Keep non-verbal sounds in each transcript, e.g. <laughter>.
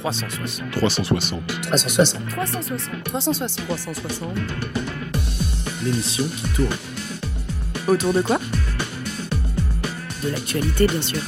360. 360. 360. 360. 360. 360. L'émission qui tourne. Autour de quoi? De l'actualité, bien sûr.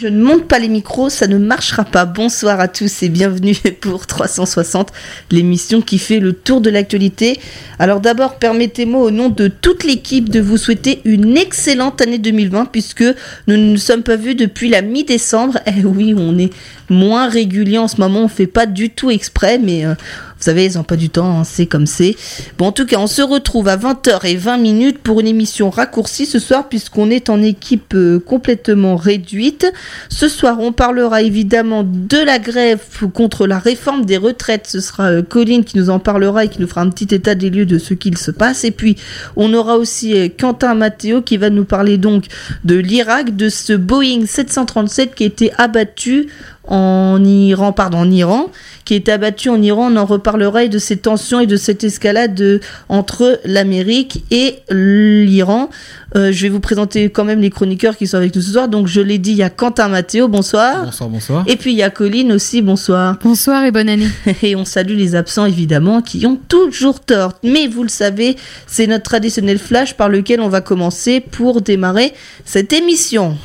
Je ne monte pas les micros, ça ne marchera pas. Bonsoir à tous et bienvenue <laughs> pour 360, l'émission qui fait le tour de l'actualité. Alors d'abord, permettez-moi au nom de toute l'équipe de vous souhaiter une excellente année 2020 puisque nous ne nous sommes pas vus depuis la mi-décembre. <laughs> Eh oui, on est moins régulier en ce moment, on fait pas du tout exprès, mais euh, vous savez, ils n'ont pas du temps, hein, c'est comme c'est. Bon, en tout cas, on se retrouve à 20h20 minutes pour une émission raccourcie ce soir, puisqu'on est en équipe euh, complètement réduite. Ce soir, on parlera évidemment de la grève contre la réforme des retraites. Ce sera euh, Colline qui nous en parlera et qui nous fera un petit état des lieux de ce qu'il se passe. Et puis, on aura aussi euh, Quentin Matteo qui va nous parler donc de l'Irak, de ce Boeing 737 qui a été abattu en Iran, pardon, en Iran, qui est abattu en Iran. On en reparlera et de ces tensions et de cette escalade de- entre l'Amérique et l'Iran. Euh, je vais vous présenter quand même les chroniqueurs qui sont avec nous ce soir. Donc, je l'ai dit, il y a Quentin Matteo, bonsoir. Bonsoir, bonsoir. Et puis, il y a Colline aussi, bonsoir. Bonsoir et bonne année. <laughs> Et on salue les absents, évidemment, qui ont toujours tort. Mais vous le savez, c'est notre traditionnel flash par lequel on va commencer pour démarrer cette émission.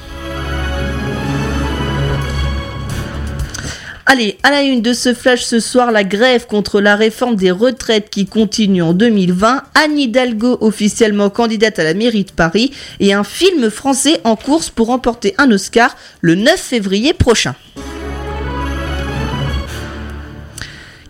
Allez, à la une de ce flash ce soir, la grève contre la réforme des retraites qui continue en 2020, Anne Hidalgo officiellement candidate à la mairie de Paris et un film français en course pour remporter un Oscar le 9 février prochain.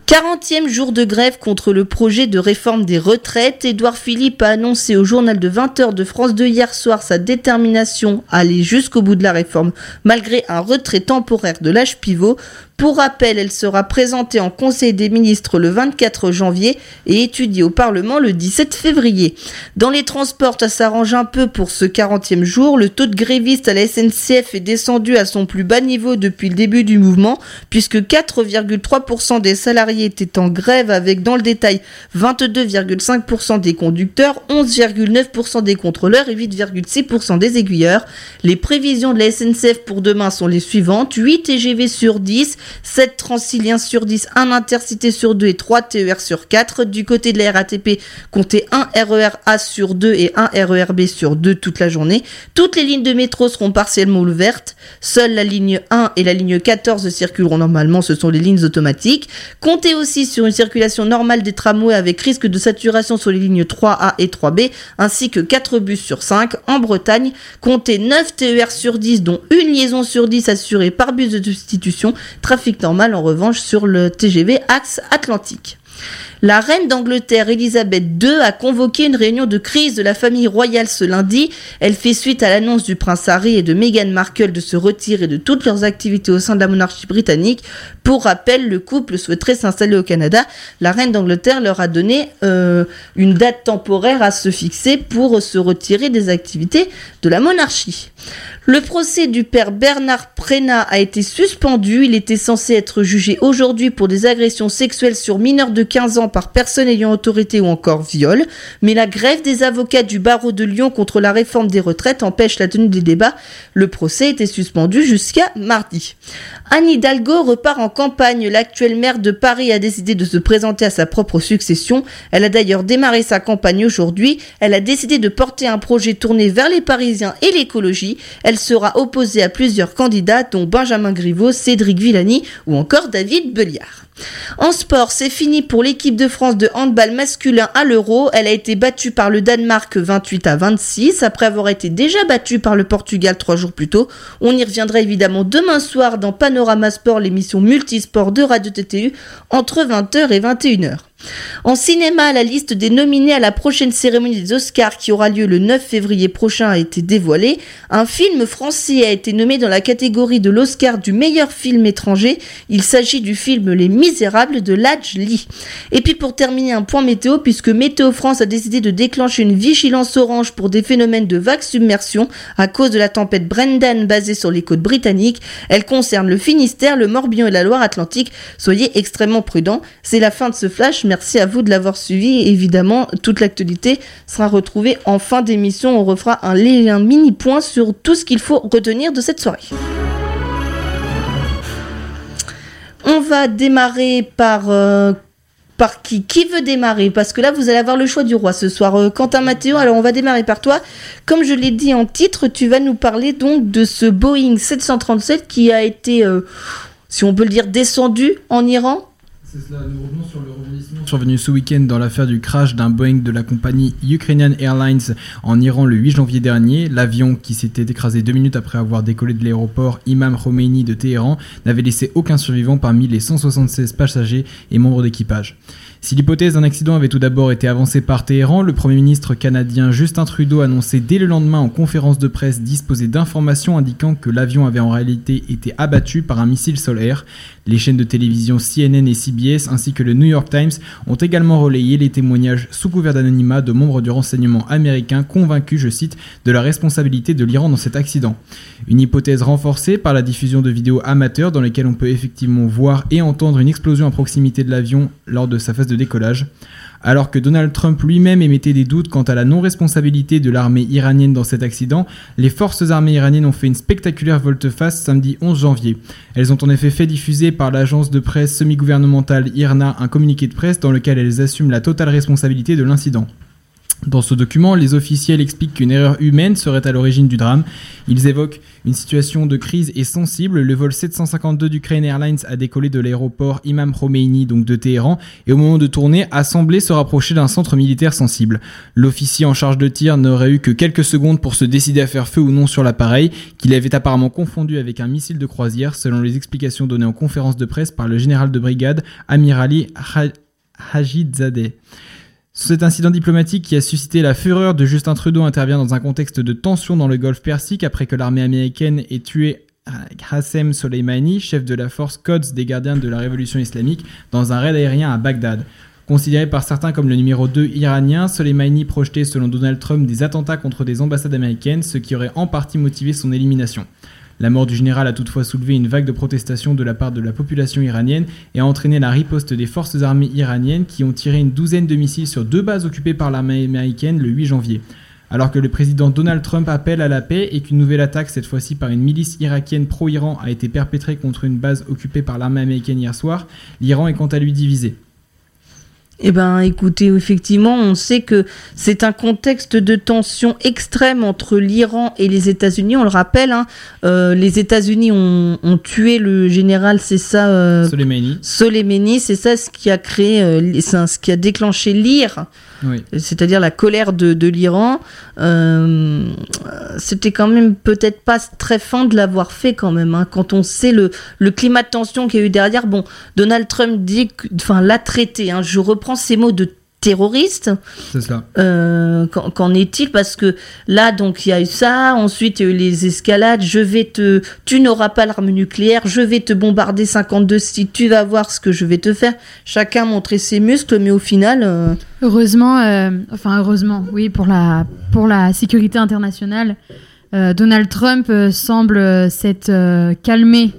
40e jour de grève contre le projet de réforme des retraites. Édouard Philippe a annoncé au journal de 20h de France 2 hier soir sa détermination à aller jusqu'au bout de la réforme, malgré un retrait temporaire de l'âge pivot. Pour rappel, elle sera présentée en Conseil des ministres le 24 janvier et étudiée au Parlement le 17 février. Dans les transports, ça s'arrange un peu pour ce 40e jour. Le taux de grévistes à la SNCF est descendu à son plus bas niveau depuis le début du mouvement, puisque 4,3% des salariés étaient en grève avec, dans le détail, 22,5% des conducteurs, 11,9% des contrôleurs et 8,6% des aiguilleurs. Les prévisions de la SNCF pour demain sont les suivantes. 8 TGV sur 10, 7 Transiliens sur 10, 1 Intercité sur 2 et 3 TER sur 4. Du côté de la RATP, comptez 1 RER A sur 2 et 1 RER B sur 2 toute la journée. Toutes les lignes de métro seront partiellement ouvertes. Seule la ligne 1 et la ligne 14 circuleront normalement, ce sont les lignes automatiques. Comptez aussi sur une circulation normale des tramways avec risque de saturation sur les lignes 3A et 3B, ainsi que 4 bus sur 5. En Bretagne, comptez 9 TER sur 10, dont une liaison sur 10 assurée par bus de substitution. Normal en revanche sur le TGV Axe Atlantique. La reine d'Angleterre Elisabeth II a convoqué une réunion de crise de la famille royale ce lundi. Elle fait suite à l'annonce du prince Harry et de Meghan Markle de se retirer de toutes leurs activités au sein de la monarchie britannique. Pour rappel, le couple souhaiterait s'installer au Canada. La reine d'Angleterre leur a donné euh, une date temporaire à se fixer pour se retirer des activités de la monarchie. Le procès du père Bernard Prénat a été suspendu. Il était censé être jugé aujourd'hui pour des agressions sexuelles sur mineurs de 15 ans par personne ayant autorité ou encore viol. Mais la grève des avocats du barreau de Lyon contre la réforme des retraites empêche la tenue des débats. Le procès était suspendu jusqu'à mardi. Anne Hidalgo repart en campagne. L'actuelle maire de Paris a décidé de se présenter à sa propre succession. Elle a d'ailleurs démarré sa campagne aujourd'hui. Elle a décidé de porter un projet tourné vers les Parisiens et l'écologie. Elle sera opposée à plusieurs candidats dont Benjamin Griveaux, Cédric Villani ou encore David Belliard. En sport, c'est fini pour l'équipe de France de handball masculin à l'Euro. Elle a été battue par le Danemark 28 à 26 après avoir été déjà battue par le Portugal trois jours plus tôt. On y reviendra évidemment demain soir dans Panorama Sport, l'émission multisport de Radio TTU entre 20h et 21h. En cinéma, la liste des nominés à la prochaine cérémonie des Oscars qui aura lieu le 9 février prochain a été dévoilée. Un film français a été nommé dans la catégorie de l'Oscar du meilleur film étranger. Il s'agit du film Les Misérables de Ladj Lee. Et puis pour terminer, un point météo, puisque Météo France a décidé de déclencher une vigilance orange pour des phénomènes de vague submersion à cause de la tempête Brendan basée sur les côtes britanniques. Elle concerne le Finistère, le Morbihan et la Loire-Atlantique. Soyez extrêmement prudents. C'est la fin de ce flash. merci à vous de l'avoir suivi. Évidemment, toute l'actualité sera retrouvée en fin d'émission. On refera un, un mini point sur tout ce qu'il faut retenir de cette soirée. On va démarrer par euh, par qui Qui veut démarrer? Parce que là, vous allez avoir le choix du roi ce soir. Euh, Quentin Mathéo, alors on va démarrer par toi. Comme je l'ai dit en titre, tu vas nous parler donc de ce Boeing 737 qui a été, euh, si on peut le dire, descendu en Iran. Survenu ce week-end dans l'affaire du crash d'un Boeing de la compagnie Ukrainian Airlines en Iran le 8 janvier dernier. L'avion, qui s'était écrasé deux minutes après avoir décollé de l'aéroport Imam Khomeini de Téhéran, n'avait laissé aucun survivant parmi les 176 passagers et membres d'équipage. Si l'hypothèse d'un accident avait tout d'abord été avancée par Téhéran, le Premier ministre canadien Justin Trudeau annonçait dès le lendemain en conférence de presse disposer d'informations indiquant que l'avion avait en réalité été abattu par un missile solaire. Les chaînes de télévision CNN et CBS ainsi que le New York Times ont également relayé les témoignages sous couvert d'anonymat de membres du renseignement américain convaincus, je cite, de la responsabilité de l'Iran dans cet accident. Une hypothèse renforcée par la diffusion de vidéos amateurs dans lesquelles on peut effectivement voir et entendre une explosion à proximité de l'avion lors de sa phase décollage. Alors que Donald Trump lui-même émettait des doutes quant à la non-responsabilité de l'armée iranienne dans cet accident, les forces armées iraniennes ont fait une spectaculaire volte-face samedi 11 janvier. Elles ont en effet fait diffuser par l'agence de presse semi-gouvernementale IRNA un communiqué de presse dans lequel elles assument la totale responsabilité de l'incident. Dans ce document, les officiels expliquent qu'une erreur humaine serait à l'origine du drame. Ils évoquent une situation de crise et sensible. Le vol 752 d'Ukraine Airlines a décollé de l'aéroport Imam Khomeini, donc de Téhéran, et au moment de tourner, a semblé se rapprocher d'un centre militaire sensible. L'officier en charge de tir n'aurait eu que quelques secondes pour se décider à faire feu ou non sur l'appareil, qu'il avait apparemment confondu avec un missile de croisière, selon les explications données en conférence de presse par le général de brigade Amirali Hajizadeh. Cet incident diplomatique qui a suscité la fureur de Justin Trudeau intervient dans un contexte de tension dans le golfe Persique après que l'armée américaine ait tué Qassem Soleimani, chef de la force Quds des gardiens de la révolution islamique, dans un raid aérien à Bagdad. Considéré par certains comme le numéro 2 iranien, Soleimani projetait selon Donald Trump des attentats contre des ambassades américaines, ce qui aurait en partie motivé son élimination. La mort du général a toutefois soulevé une vague de protestations de la part de la population iranienne et a entraîné la riposte des forces armées iraniennes qui ont tiré une douzaine de missiles sur deux bases occupées par l'armée américaine le 8 janvier. Alors que le président Donald Trump appelle à la paix et qu'une nouvelle attaque, cette fois-ci par une milice irakienne pro-Iran, a été perpétrée contre une base occupée par l'armée américaine hier soir, l'Iran est quant à lui divisé. Eh ben, écoutez, effectivement, on sait que c'est un contexte de tension extrême entre l'Iran et les États-Unis. On le rappelle, hein, euh, les États-Unis ont, ont, tué le général, c'est ça, euh, Soleimani. Soleimani, c'est ça ce qui a créé, euh, ce qui a déclenché l'IR, C'est-à-dire la colère de, l'Iran. Euh, C'était quand même peut-être pas très fin de l'avoir fait quand même, hein, quand on sait le, climat de tension qu'il y a eu derrière. Bon, Donald Trump dit, enfin, l'a traité. Hein, je reprends ces mots de terroriste. C'est. Euh, qu'en est-il? Parce que là, donc, il y a eu ça. Ensuite, il y a eu les escalades. Je vais te, tu n'auras pas l'arme nucléaire. Je vais te bombarder 52 si tu vas voir ce que je vais te faire. Chacun montrer ses muscles, mais au final, euh, Heureusement, euh, enfin heureusement, oui, pour la, pour la sécurité internationale, euh, Donald Trump semble s'être euh, calmé,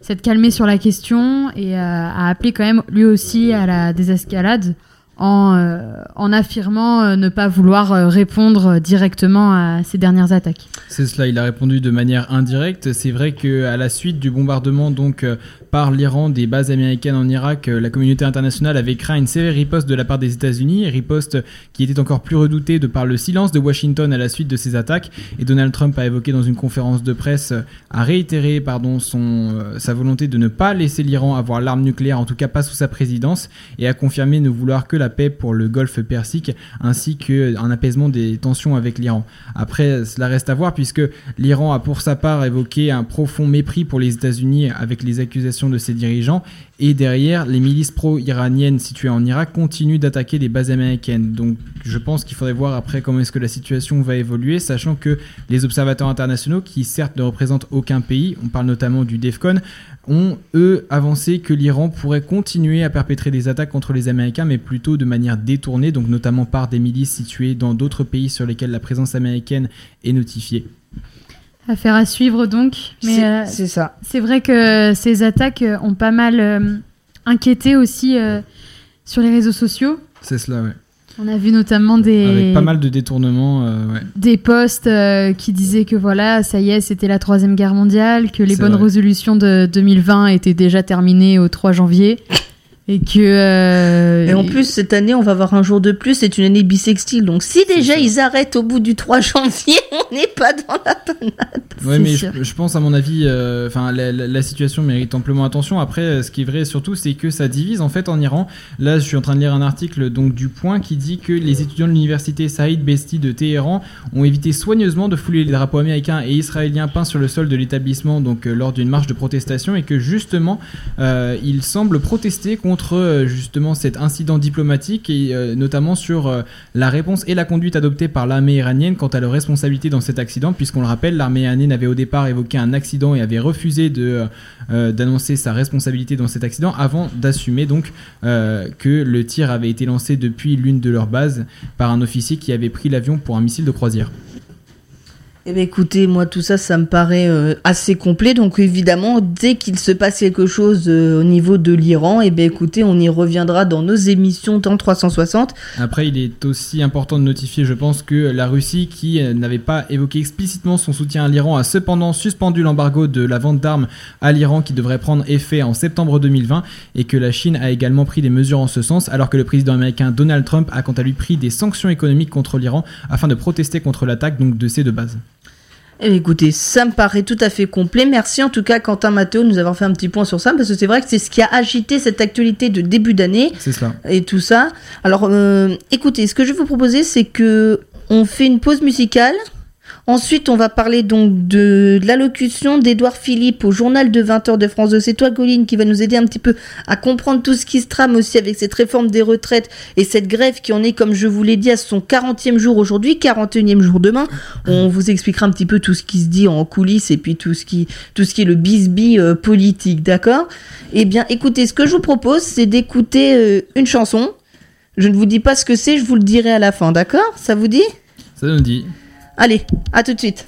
s'être calmé sur la question et euh, a appelé quand même lui aussi à la désescalade en, euh, en affirmant euh, ne pas vouloir euh, répondre directement à ces dernières attaques. C'est cela, il a répondu de manière indirecte. C'est vrai que à la suite du bombardement donc euh, par l'Iran des bases américaines en Irak, euh, la communauté internationale avait craint une sévère riposte de la part des États-Unis, riposte qui était encore plus redoutée de par le silence de Washington à la suite de ces attaques. Et Donald Trump a évoqué dans une conférence de presse, euh, a réitéré pardon son euh, sa volonté de ne pas laisser l'Iran avoir l'arme nucléaire, en tout cas pas sous sa présidence, et a confirmé ne vouloir que la paix pour le Golfe Persique ainsi qu'un apaisement des tensions avec l'Iran. Après, cela reste à voir puisque l'Iran a pour sa part évoqué un profond mépris pour les États-Unis avec les accusations de ses dirigeants et derrière, les milices pro-iraniennes situées en Irak continuent d'attaquer les bases américaines. Donc je pense qu'il faudrait voir après comment est-ce que la situation va évoluer, sachant que les observateurs internationaux, qui certes ne représentent aucun pays, on parle notamment du DEFCON, ont eux avancé que l'Iran pourrait continuer à perpétrer des attaques contre les Américains, mais plutôt de manière détournée, donc notamment par des milices situées dans d'autres pays sur lesquels la présence américaine est notifiée. Affaire à suivre donc. Mais c'est euh, c'est ça. C'est vrai que ces attaques euh, ont pas mal euh, inquiété aussi euh, sur les réseaux sociaux. C'est cela, ouais. On a vu notamment des, Avec pas mal de détournements, euh, ouais. des posts euh, qui disaient que voilà, ça y est, c'était la troisième guerre mondiale, que les bonnes vrai. résolutions de 2020 étaient déjà terminées au 3 janvier. Et que. euh, Et en plus, cette année, on va avoir un jour de plus, c'est une année bisextile. Donc si déjà ils arrêtent au bout du 3 <laughs> janvier, on n'est pas dans la panade. C'est mais je, je pense, à mon avis, euh, la, la- la situation mérite amplement attention. Après, euh, ce qui est vrai surtout, c'est que ça divise en fait en Iran. Là, je suis en train de lire un article donc du Point qui dit que les étudiants de l'université Saïd Besti de Téhéran ont évité soigneusement de fouler les drapeaux américains et israéliens peints sur le sol de l'établissement donc euh, lors d'une marche de protestation et que justement, ils semblent protester contre euh, justement cet incident diplomatique et euh, notamment sur euh, la réponse et la conduite adoptée par l'armée iranienne quant à leur responsabilité dans cet accident, puisqu'on le rappelle, l'armée iranienne avait au départ évoqué un accident et avait refusé de d'annoncer sa responsabilité dans cet accident avant d'assumer donc que le tir avait été lancé depuis l'une de leurs bases par un officier qui avait pris l'avion pour un missile de croisière. Eh bien écoutez, moi tout ça, ça me paraît euh, assez complet. Donc évidemment, dès qu'il se passe quelque chose euh, au niveau de l'Iran, eh bien écoutez, on y reviendra dans nos émissions dans 360. Après, il est aussi important de notifier, je pense, que la Russie, qui euh, n'avait pas évoqué explicitement son soutien à l'Iran, a cependant suspendu l'embargo de la vente d'armes à l'Iran qui devrait prendre effet en septembre 2020 et que la Chine a également pris des mesures en ce sens, alors que le président américain Donald Trump a quant à lui pris des sanctions économiques contre l'Iran afin de protester contre l'attaque donc de ces deux bases. Eh écoutez, ça me paraît tout à fait complet. Merci en tout cas Quentin Mathéo de nous avoir fait un petit point sur ça, parce que c'est vrai que c'est ce qui a agité cette actualité de début d'année. C'est cela. et tout ça. Alors, euh, écoutez, ce que je vais vous proposer, c'est que on fait une pause musicale. Ensuite, on va parler donc de l'allocution d'Édouard Philippe au journal de 20h de France 2. C'est toi, Colline, qui va nous aider un petit peu à comprendre tout ce qui se trame aussi avec cette réforme des retraites et cette grève qui en est, comme je vous l'ai dit, à son 40e jour aujourd'hui, 41e jour demain. On vous expliquera un petit peu tout ce qui se dit en coulisses et puis tout ce qui, tout ce qui est le bisbis euh, politique, d'accord? Eh bien, écoutez, ce que je vous propose, c'est d'écouter euh, une chanson. Je ne vous dis pas ce que c'est, je vous le dirai à la fin, d'accord? Ça vous dit? Ça nous dit. Allez, à tout de suite.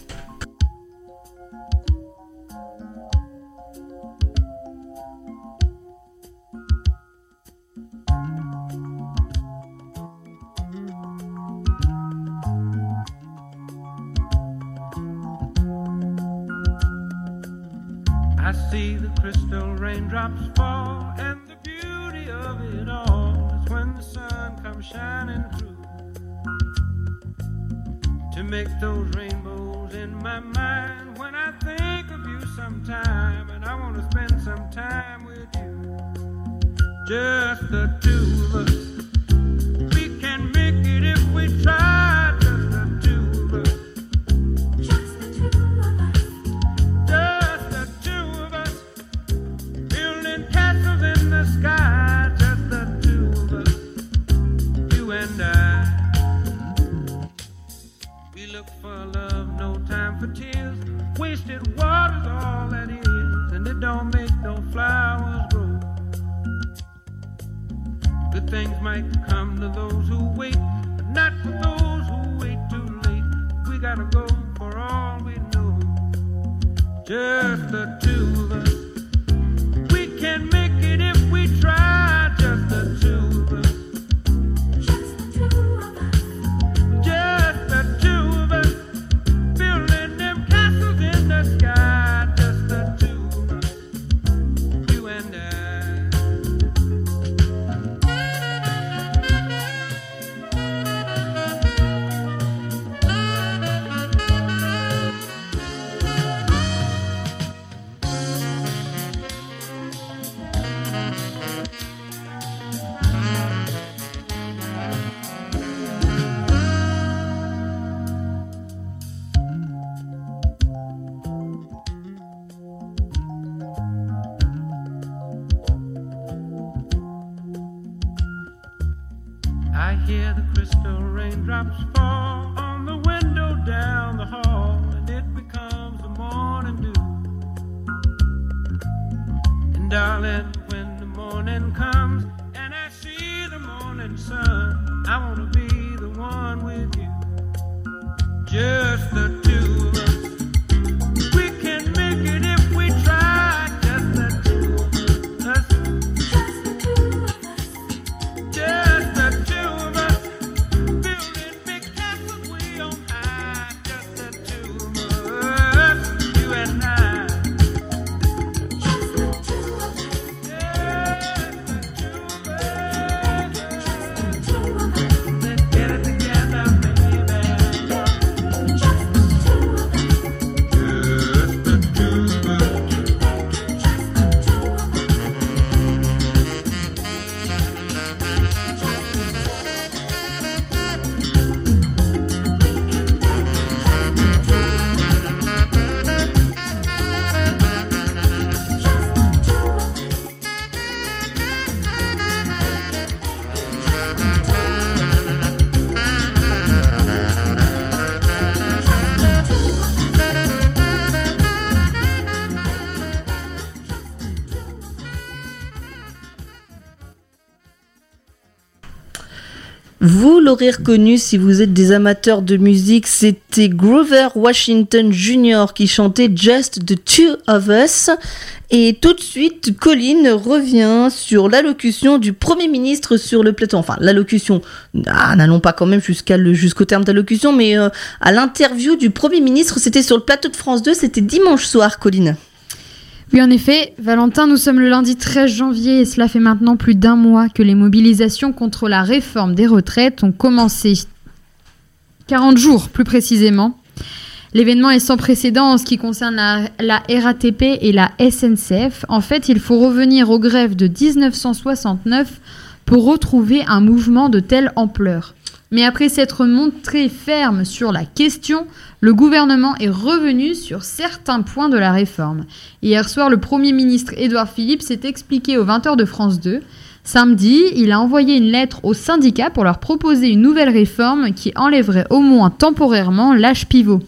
I see the crystal raindrops fall, and the beauty of it all is when the sun comes shining through to make those rainbows in my mind. When I think of you sometime, and I want to spend some time with you, just the two of us. We can make it if we try, Wasted water's all that is, and it don't make no flowers grow. Good things might come to those who wait, but not for those who wait too late. We gotta go for all we know just the reconnu si vous êtes des amateurs de musique, c'était Grover Washington Jr. qui chantait Just the Two of Us. Et tout de suite, Colin revient sur l'allocution du Premier ministre sur le plateau. Enfin, l'allocution, ah, n'allons pas quand même jusqu'à le, jusqu'au terme d'allocution, mais euh, à l'interview du Premier ministre, c'était sur le plateau de France 2, c'était dimanche soir, Colin. Oui, en effet, Valentin, nous sommes le lundi 13 janvier et cela fait maintenant plus d'un mois que les mobilisations contre la réforme des retraites ont commencé. 40 jours, plus précisément. L'événement est sans précédent en ce qui concerne la, la RATP et la SNCF. En fait, il faut revenir aux grèves de 1969 pour retrouver un mouvement de telle ampleur. Mais après s'être montré ferme sur la question, le gouvernement est revenu sur certains points de la réforme. Hier soir, le Premier ministre Édouard Philippe s'est expliqué aux 20h de France 2. Samedi, il a envoyé une lettre aux syndicats pour leur proposer une nouvelle réforme qui enlèverait au moins temporairement l'âge pivot.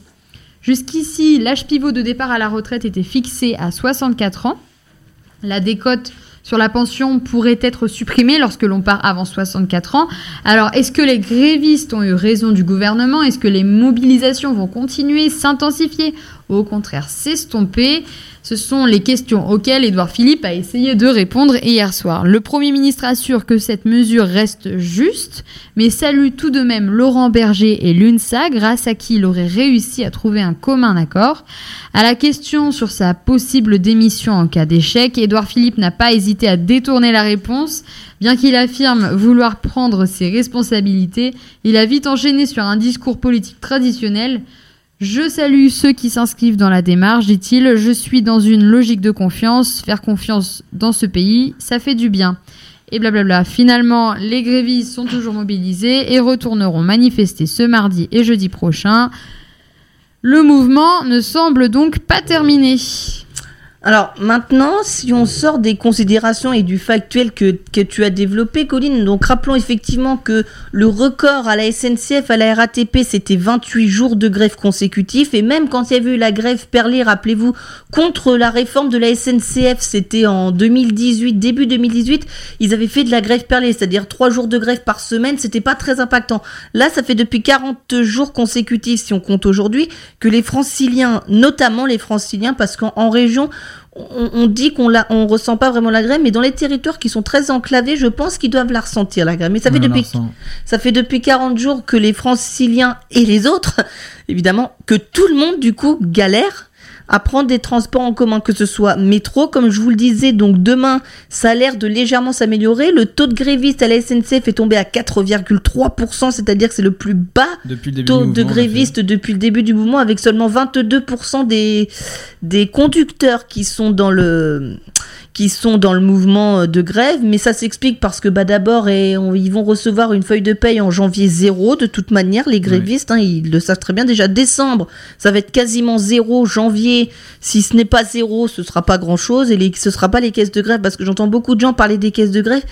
Jusqu'ici, l'âge pivot de départ à la retraite était fixé à 64 ans. La décote sur la pension pourrait être supprimée lorsque l'on part avant 64 ans. Alors, est-ce que les grévistes ont eu raison du gouvernement? Est-ce que les mobilisations vont continuer, s'intensifier? Ou au contraire s'estomper ce sont les questions auxquelles Édouard Philippe a essayé de répondre hier soir. Le Premier ministre assure que cette mesure reste juste, mais salue tout de même Laurent Berger et l'UNSA, grâce à qui il aurait réussi à trouver un commun accord. À la question sur sa possible démission en cas d'échec, Édouard Philippe n'a pas hésité à détourner la réponse. Bien qu'il affirme vouloir prendre ses responsabilités, il a vite enchaîné sur un discours politique traditionnel. Je salue ceux qui s'inscrivent dans la démarche, dit-il. Je suis dans une logique de confiance. Faire confiance dans ce pays, ça fait du bien. Et blablabla. Finalement, les grévistes sont toujours mobilisés et retourneront manifester ce mardi et jeudi prochain. Le mouvement ne semble donc pas terminé. Alors maintenant, si on sort des considérations et du factuel que, que tu as développé, Colline, donc rappelons effectivement que le record à la SNCF, à la RATP, c'était 28 jours de grève consécutifs. Et même quand il y avait eu la grève perlée, rappelez-vous, contre la réforme de la SNCF, c'était en 2018, début 2018, ils avaient fait de la grève perlée, c'est-à-dire 3 jours de grève par semaine, c'était pas très impactant. Là, ça fait depuis 40 jours consécutifs, si on compte aujourd'hui, que les franciliens, notamment les franciliens, parce qu'en en région, on, on dit qu'on la, on ressent pas vraiment la grève, mais dans les territoires qui sont très enclavés, je pense qu'ils doivent la ressentir la grève. Mais ça fait On depuis, ça fait depuis 40 jours que les franciliens et les autres, <laughs> évidemment, que tout le monde du coup galère à prendre des transports en commun, que ce soit métro, comme je vous le disais, donc demain, ça a l'air de légèrement s'améliorer. Le taux de grévistes à la SNCF est tombé à 4,3%, c'est-à-dire que c'est le plus bas Depuis le début taux de grévistes depuis le début du mouvement, avec seulement 22% des, des conducteurs qui sont dans le qui sont dans le mouvement euh, de grève, mais ça s'explique parce que bah d'abord ils vont recevoir une feuille de paye en janvier zéro de toute manière les grévistes, hein, ils le savent très bien. Déjà décembre ça va être quasiment zéro. Janvier si ce n'est pas zéro ce sera pas grand chose et les, ce sera pas les caisses de grève parce que j'entends beaucoup de gens parler des caisses de grève.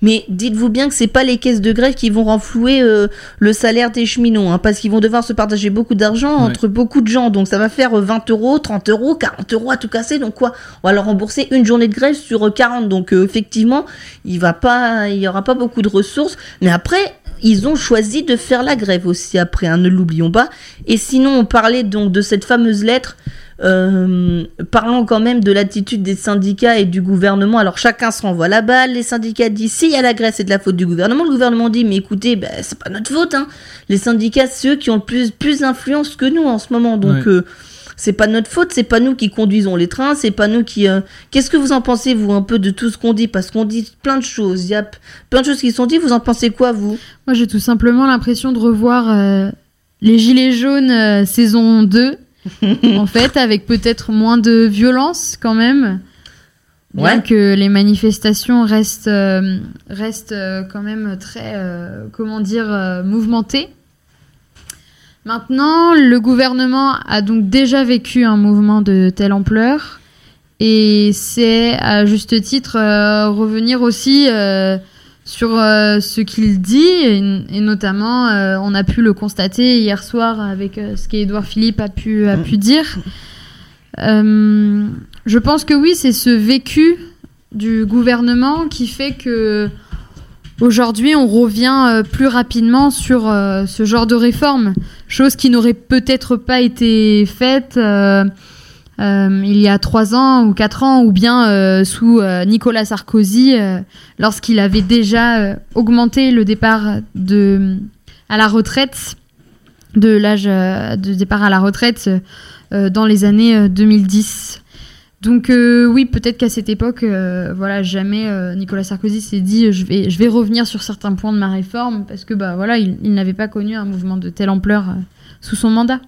Mais dites-vous bien que c'est pas les caisses de grève qui vont renflouer euh, le salaire des cheminots, hein, parce qu'ils vont devoir se partager beaucoup d'argent entre beaucoup de gens. Donc ça va faire euh, 20 euros, 30 euros, 40 euros à tout casser. Donc quoi? On va leur rembourser une journée de grève sur euh, 40. Donc euh, effectivement, il va pas, il y aura pas beaucoup de ressources. Mais après. Ils ont choisi de faire la grève aussi après, hein, ne l'oublions pas. Et sinon, on parlait donc de cette fameuse lettre euh, parlons quand même de l'attitude des syndicats et du gouvernement. Alors chacun se renvoie la balle. Les syndicats disent s'il y a la grève, c'est de la faute du gouvernement. Le gouvernement dit mais écoutez, ben, c'est pas notre faute. Hein. Les syndicats, c'est eux qui ont le plus plus d'influence que nous en ce moment. Donc Ouais. euh, c'est pas notre faute. C'est pas nous qui conduisons les trains. C'est pas nous qui. euh, Qu'est-ce que vous en pensez vous un peu de tout ce qu'on dit? Parce qu'on dit plein de choses. Il y a plein de choses qui sont dites. Vous en pensez quoi vous? Moi, j'ai tout simplement l'impression de revoir euh, les Gilets jaunes euh, saison 2, <laughs> en fait, avec peut-être moins de violence quand même. Bien Ouais. que les manifestations restent, restent quand même très, comment dire, mouvementées. Maintenant, le gouvernement a donc déjà vécu un mouvement de telle ampleur. Et c'est à juste titre euh, revenir aussi euh, sur euh, ce qu'il dit, et, notamment, on a pu le constater hier soir avec ce qu'Edouard Philippe a pu, dire. Je pense que oui, c'est ce vécu du gouvernement qui fait que Aujourd'hui, on revient euh, plus rapidement sur euh, ce genre de réforme, chose qui n'aurait peut-être pas été faite euh, il y a trois ans ou quatre ans, ou bien sous Nicolas Sarkozy, lorsqu'il avait déjà augmenté le départ à la retraite, de l'âge de départ à la retraite dans les années euh, 2010. Donc euh, oui, peut-être qu'à cette époque, euh, voilà, jamais euh, Nicolas Sarkozy s'est dit je vais, revenir sur certains points de ma réforme parce que bah voilà, il, n'avait pas connu un mouvement de telle ampleur sous son mandat.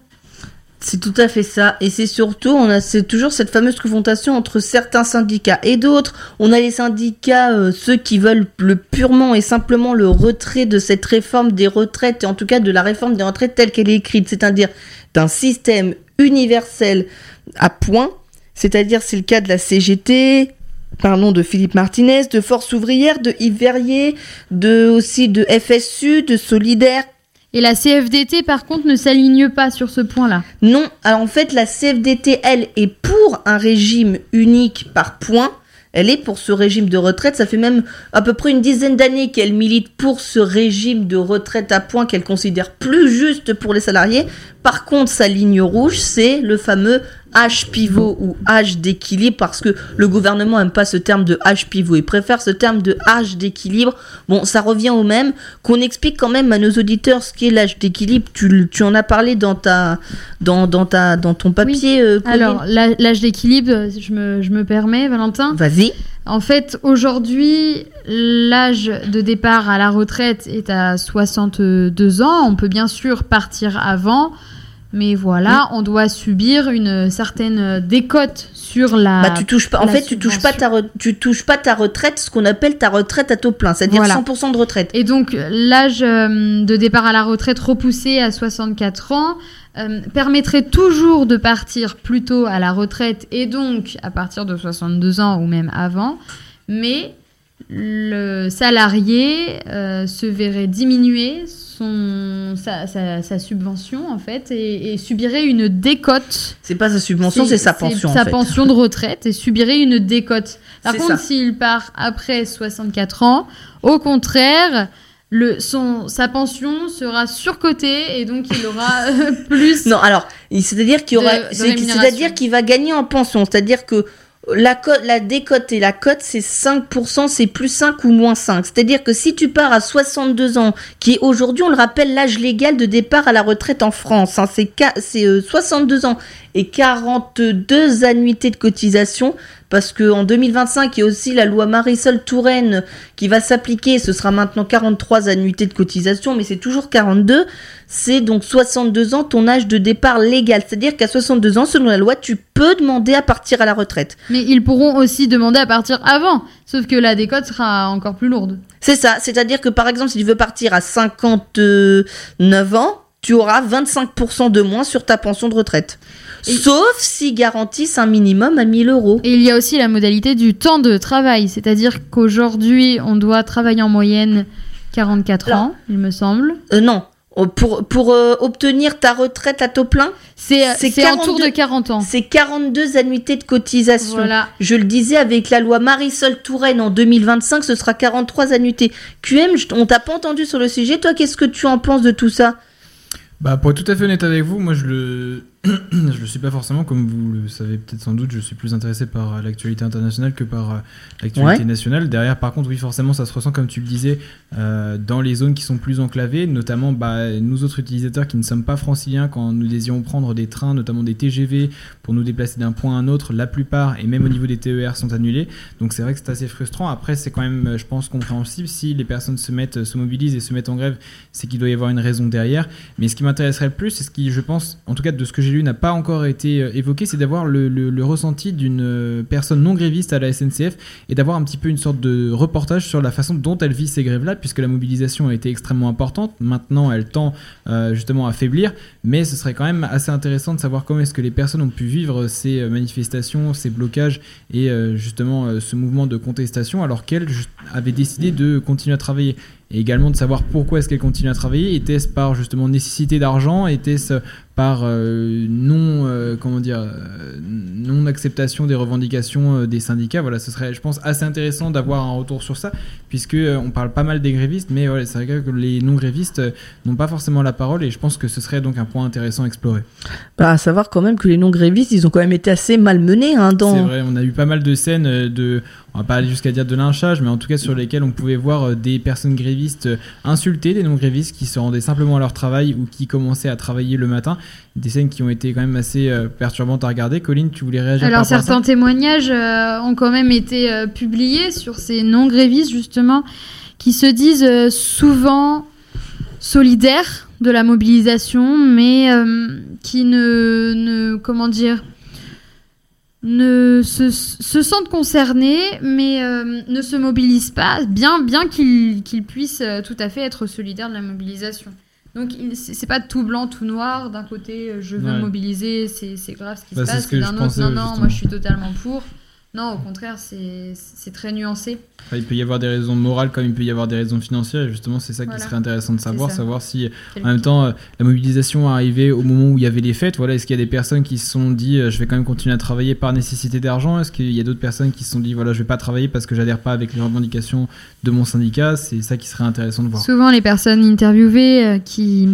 C'est tout à fait ça. Et c'est surtout, on a c'est toujours cette fameuse confrontation entre certains syndicats et d'autres. On a les syndicats, ceux qui veulent le purement et simplement le retrait de cette réforme des retraites, et en tout cas de la réforme des retraites telle qu'elle est écrite, c'est-à-dire d'un système universel à point. C'est-à-dire, c'est le cas de la CGT, Parlons de Philippe Martinez, de Force ouvrière, de Yves Verrier, de aussi de FSU, de Solidaire, Et la CFDT, par contre, ne s'aligne pas sur ce point-là. Non, alors en fait, la CFDT, elle, est pour un régime unique par point. Elle est pour ce régime de retraite. Ça fait même à peu près une dizaine d'années qu'elle milite pour ce régime de retraite à point qu'elle considère plus juste pour les salariés. Par contre, sa ligne rouge, c'est le fameux âge pivot ou âge d'équilibre parce que le gouvernement aime pas ce terme de âge pivot. Il préfère ce terme de âge d'équilibre. Bon, ça revient au même. Qu'on explique quand même à nos auditeurs ce qu'est l'âge d'équilibre. Tu, tu en as parlé dans ta, dans, dans ta, dans ton papier. euh. Alors, l'âge d'équilibre, je me, je me permets, Valentin. vas-y. En fait, aujourd'hui, l'âge de départ à la retraite est à 62 ans. On peut bien sûr partir avant, mais voilà, on doit subir une certaine décote sur la. Bah, tu touches pas. En fait, tu touches pas ta, re- tu touches pas ta retraite, ce qu'on appelle ta retraite à taux plein, c'est-à-dire Voilà. 100% de retraite. Et donc, l'âge euh, de départ à la retraite repoussé à 64 ans euh, permettrait toujours de partir plus tôt à la retraite et donc à partir de 62 ans ou même avant. Mais le salarié euh, se verrait diminuer son, sa, sa- sa subvention en fait et, et subirait une décote. C'est pas sa subvention, c'est sa pension. Sa en fait. pension de retraite et subirait une décote. Par contre, s'il part après 64 ans, au contraire, le, son, sa pension sera surcotée et donc il aura euh, <laughs> plus. Non, alors, c'est-à-dire qu'il aura, c'est-à-dire qu'il va gagner en pension, c'est-à-dire que la cote, la décote et la cote, c'est 5%, c'est plus 5 ou moins 5. C'est-à-dire que si tu pars à 62 ans, qui aujourd'hui, on le rappelle, l'âge légal de départ à la retraite en France, hein, c'est qua- c'est, euh, 62 ans et 42 annuités de cotisation, parce que en 2025, il y a aussi la loi Marisol Touraine qui va s'appliquer, ce sera maintenant 43 annuités de cotisation, mais c'est toujours 42 c'est donc 62 ans ton âge de départ légal. C'est-à-dire qu'à 62 ans, selon la loi, tu peux demander à partir à la retraite. Mais ils pourront aussi demander à partir avant, sauf que la décote sera encore plus lourde. C'est ça. C'est-à-dire que par exemple, si tu veux partir à 59 ans, tu auras 25% de moins sur ta pension de retraite. Et- Sauf s'ils garantissent un minimum à 1000 euros. Et il y a aussi la modalité du temps de travail, c'est-à-dire qu'aujourd'hui, on doit travailler en moyenne 44 Alors- ans, il me semble. Euh, non. Euh, Pour, pour euh, obtenir ta retraite à taux plein, C'est en tour 42 de 40 ans. c'est 42 annuités de cotisation. Voilà. Je le disais avec la loi Marisol Touraine en 2025, ce sera 43 annuités. QM, on t'a pas entendu sur le sujet. Toi, qu'est-ce que tu en penses de tout ça? Bah, pour être tout à fait honnête avec vous, moi je le, je le suis pas forcément, comme vous le savez peut-être sans doute, je suis plus intéressé par l'actualité internationale que par euh, l'actualité Ouais. nationale. Derrière, par contre, oui, forcément, ça se ressent, comme tu le disais, euh, dans les zones qui sont plus enclavées, notamment bah, nous autres utilisateurs qui ne sommes pas franciliens, quand nous désirons prendre des trains, notamment des TGV, pour nous déplacer d'un point à un autre, la plupart, et même au niveau des TER, sont annulés. Donc c'est vrai que c'est assez frustrant. Après, c'est quand même, euh, je pense, compréhensible. Si les personnes se mettent, se mobilisent et se mettent en grève, c'est qu'il doit y avoir une raison derrière. Mais ce qui m'intéresserait le plus, et ce qui, je pense, en tout cas de ce que j'ai n'a pas encore été euh, évoqué, c'est d'avoir le, ressenti d'une euh, personne non gréviste à la SNCF et d'avoir un petit peu une sorte de reportage sur la façon dont elle vit ces grèves-là, puisque la mobilisation a été extrêmement importante. Maintenant, elle tend euh, justement à faiblir, mais ce serait quand même assez intéressant de savoir comment est-ce que les personnes ont pu vivre ces manifestations, ces blocages et justement ce mouvement de contestation, alors qu'elles avaient décidé de continuer à travailler et également de savoir pourquoi est-ce qu'elle continue à travailler. Était-ce par justement nécessité d'argent? Était-ce par euh, non euh, comment dire euh, non acceptation des revendications des syndicats. Voilà, ce serait, je pense, assez intéressant d'avoir un retour sur ça, puisque on parle pas mal des grévistes, mais ouais, c'est vrai que les non grévistes n'ont pas forcément la parole, et je pense que ce serait donc un point intéressant à explorer. Bah, à savoir quand même que les non-grévistes, ils ont quand même été assez malmenés hein, C'est dans. vrai, on a eu pas mal de scènes de, on va pas aller jusqu'à dire de lynchage, mais en tout cas sur lesquelles on pouvait voir des personnes grévistes insulter des non-grévistes qui se rendaient simplement à leur travail ou qui commençaient à travailler le matin. Des scènes qui ont été quand même assez euh, perturbantes à regarder. Colline, tu voulais réagir Alors par rapport à ça certains témoignages euh, ont quand même été euh, publiés sur ces non-grévistes justement qui se disent souvent solidaires de la mobilisation mais euh, qui ne, ne comment dire ne se, se sentent concernés mais euh, ne se mobilisent pas bien bien qu'ils puissent tout à fait être solidaires de la mobilisation. Donc c'est pas tout blanc tout noir d'un côté euh, je veux Ouais. me mobiliser c'est grave ce qui Bah, se passe d'un autre non non moi je suis totalement pour. Non au contraire c'est très nuancé. Enfin, il peut y avoir des raisons morales comme il peut y avoir des raisons financières. Et justement, c'est ça qui serait intéressant de savoir, savoir si C'est en même temps euh, la mobilisation arrivait au moment où il y avait les fêtes. Voilà, est-ce qu'il y a des personnes qui se sont dit euh, je vais quand même continuer à travailler par nécessité d'argent? Est-ce qu'il y a d'autres personnes qui se sont dit voilà je vais pas travailler parce que j'adhère pas avec les revendications de mon syndicat? C'est ça qui serait intéressant de voir. Souvent, les personnes interviewées euh, qui,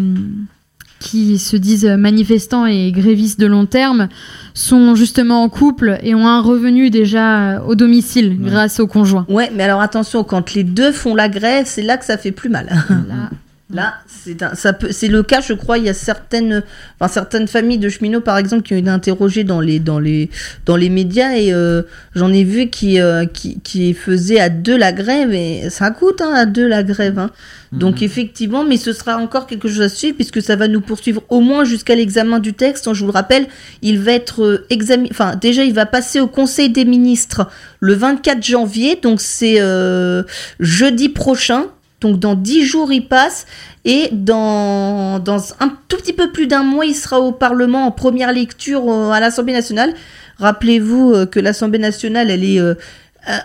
qui se disent manifestants et grévistes de long terme sont justement en couple et ont un revenu déjà euh, au domicile Ouais. grâce au conjoint. Ouais, mais alors attention, quand les deux font la grève, c'est là que ça fait plus mal. Là, Là, c'est un- ça peut, c'est le cas, je crois. Il y a certaines, enfin certaines familles de cheminots, par exemple, qui ont été interrogées dans les dans les dans les médias et euh, j'en ai vu qui, euh, qui qui faisaient à deux la grève et ça coûte hein, à deux la grève. Hein. Donc Mhm. effectivement, mais ce sera encore quelque chose à suivre puisque ça va nous poursuivre au moins jusqu'à l'examen du texte. Je vous le rappelle, il va être euh, examiné. Enfin, déjà, il va passer au Conseil des ministres le 24 janvier, donc c'est euh, jeudi prochain. Donc dans 10 jours, il passe. Et dans, un tout petit peu plus d'un mois, il sera au Parlement en première lecture euh, à l'Assemblée nationale. Rappelez-vous euh, que l'Assemblée nationale, elle est euh,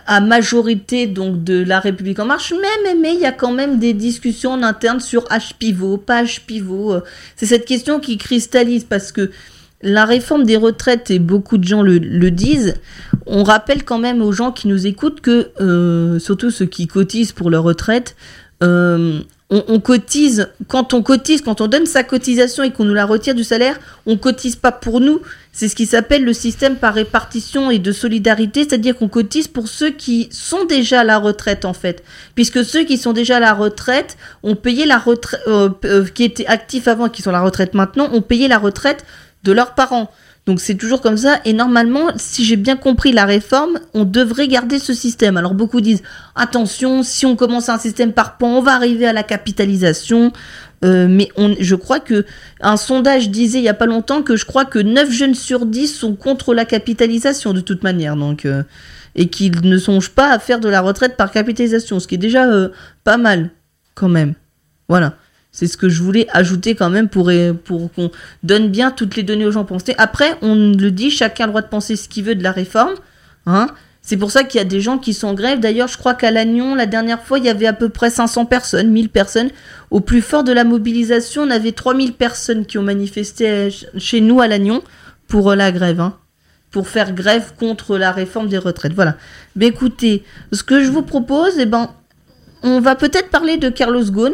à majorité donc de la République en marche, mais, mais, il y a quand même des discussions en interne sur H pivot, pas H pivot. C'est cette question qui cristallise parce que la réforme des retraites, et beaucoup de gens le, disent, on rappelle quand même aux gens qui nous écoutent que, surtout ceux qui cotisent pour leur retraite, euh, on, cotise, quand on cotise, quand on donne sa cotisation et qu'on nous la retire du salaire, on cotise pas pour nous. C'est ce qui s'appelle le système par répartition et de solidarité, c'est-à-dire qu'on cotise pour ceux qui sont déjà à la retraite en fait, puisque ceux qui sont déjà à la retraite ont payé la retraite, euh, euh, qui étaient actifs avant, qui sont à la retraite maintenant, ont payé la retraite de leurs parents. Donc c'est toujours comme ça. Et normalement, si j'ai bien compris la réforme, on devrait garder ce système. Alors beaucoup disent attention, si on commence un système par pan, on va arriver à la capitalisation. Euh, mais je crois que un sondage disait il y a pas longtemps que je crois que 9 jeunes sur 10 sont contre la capitalisation de toute manière. Donc euh, et qu'ils ne songent pas à faire de la retraite par capitalisation, ce qui est déjà euh, pas mal quand même. Voilà. C'est ce que je voulais ajouter quand même pour, euh, pour qu'on donne bien toutes les données aux gens pour penser. Après, on le dit, chacun a le droit de penser ce qu'il veut de la réforme. Hein c'est pour ça qu'il y a des gens qui sont en grève. D'ailleurs, je crois qu'à Lannion, la dernière fois, il y avait à peu près 500 personnes, 1000 personnes. Au plus fort de la mobilisation, on avait 3000 personnes qui ont manifesté ch- chez nous à Lannion pour euh, la grève. Hein pour faire grève contre la réforme des retraites. Voilà. Mais écoutez, ce que je vous propose, eh ben, on va peut-être parler de Carlos Ghosn.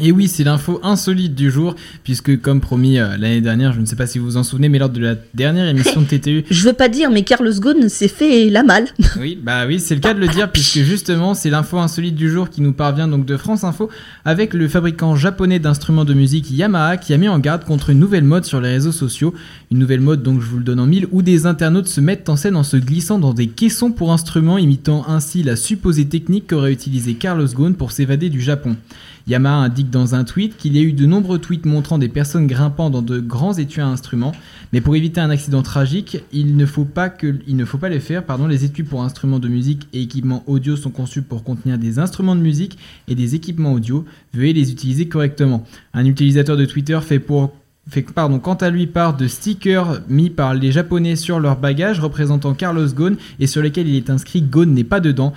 Et oui, c'est l'info insolite du jour, puisque comme promis euh, l'année dernière, je ne sais pas si vous vous en souvenez, mais lors de la dernière émission de TTU, <laughs> Je veux pas dire, mais Carlos Ghosn s'est fait la malle. <laughs> oui, bah oui, c'est le cas de le dire, puisque justement, c'est l'info insolite du jour qui nous parvient donc de France Info, avec le fabricant japonais d'instruments de musique Yamaha qui a mis en garde contre une nouvelle mode sur les réseaux sociaux, une nouvelle mode donc je vous le donne en mille, où des internautes se mettent en scène en se glissant dans des caissons pour instruments, imitant ainsi la supposée technique qu'aurait utilisée Carlos Ghosn pour s'évader du Japon. Yamaha indique dans un tweet qu'il y a eu de nombreux tweets montrant des personnes grimpant dans de grands étuis à instruments, mais pour éviter un accident tragique, il ne faut pas que il ne faut pas les faire. Pardon, les étuis pour instruments de musique et équipements audio sont conçus pour contenir des instruments de musique et des équipements audio. Veuillez les utiliser correctement. Un utilisateur de Twitter fait pour fait, pardon, quant à lui, part de stickers mis par les Japonais sur leur bagage représentant Carlos Ghosn et sur lesquels il est inscrit Ghosn n'est pas dedans.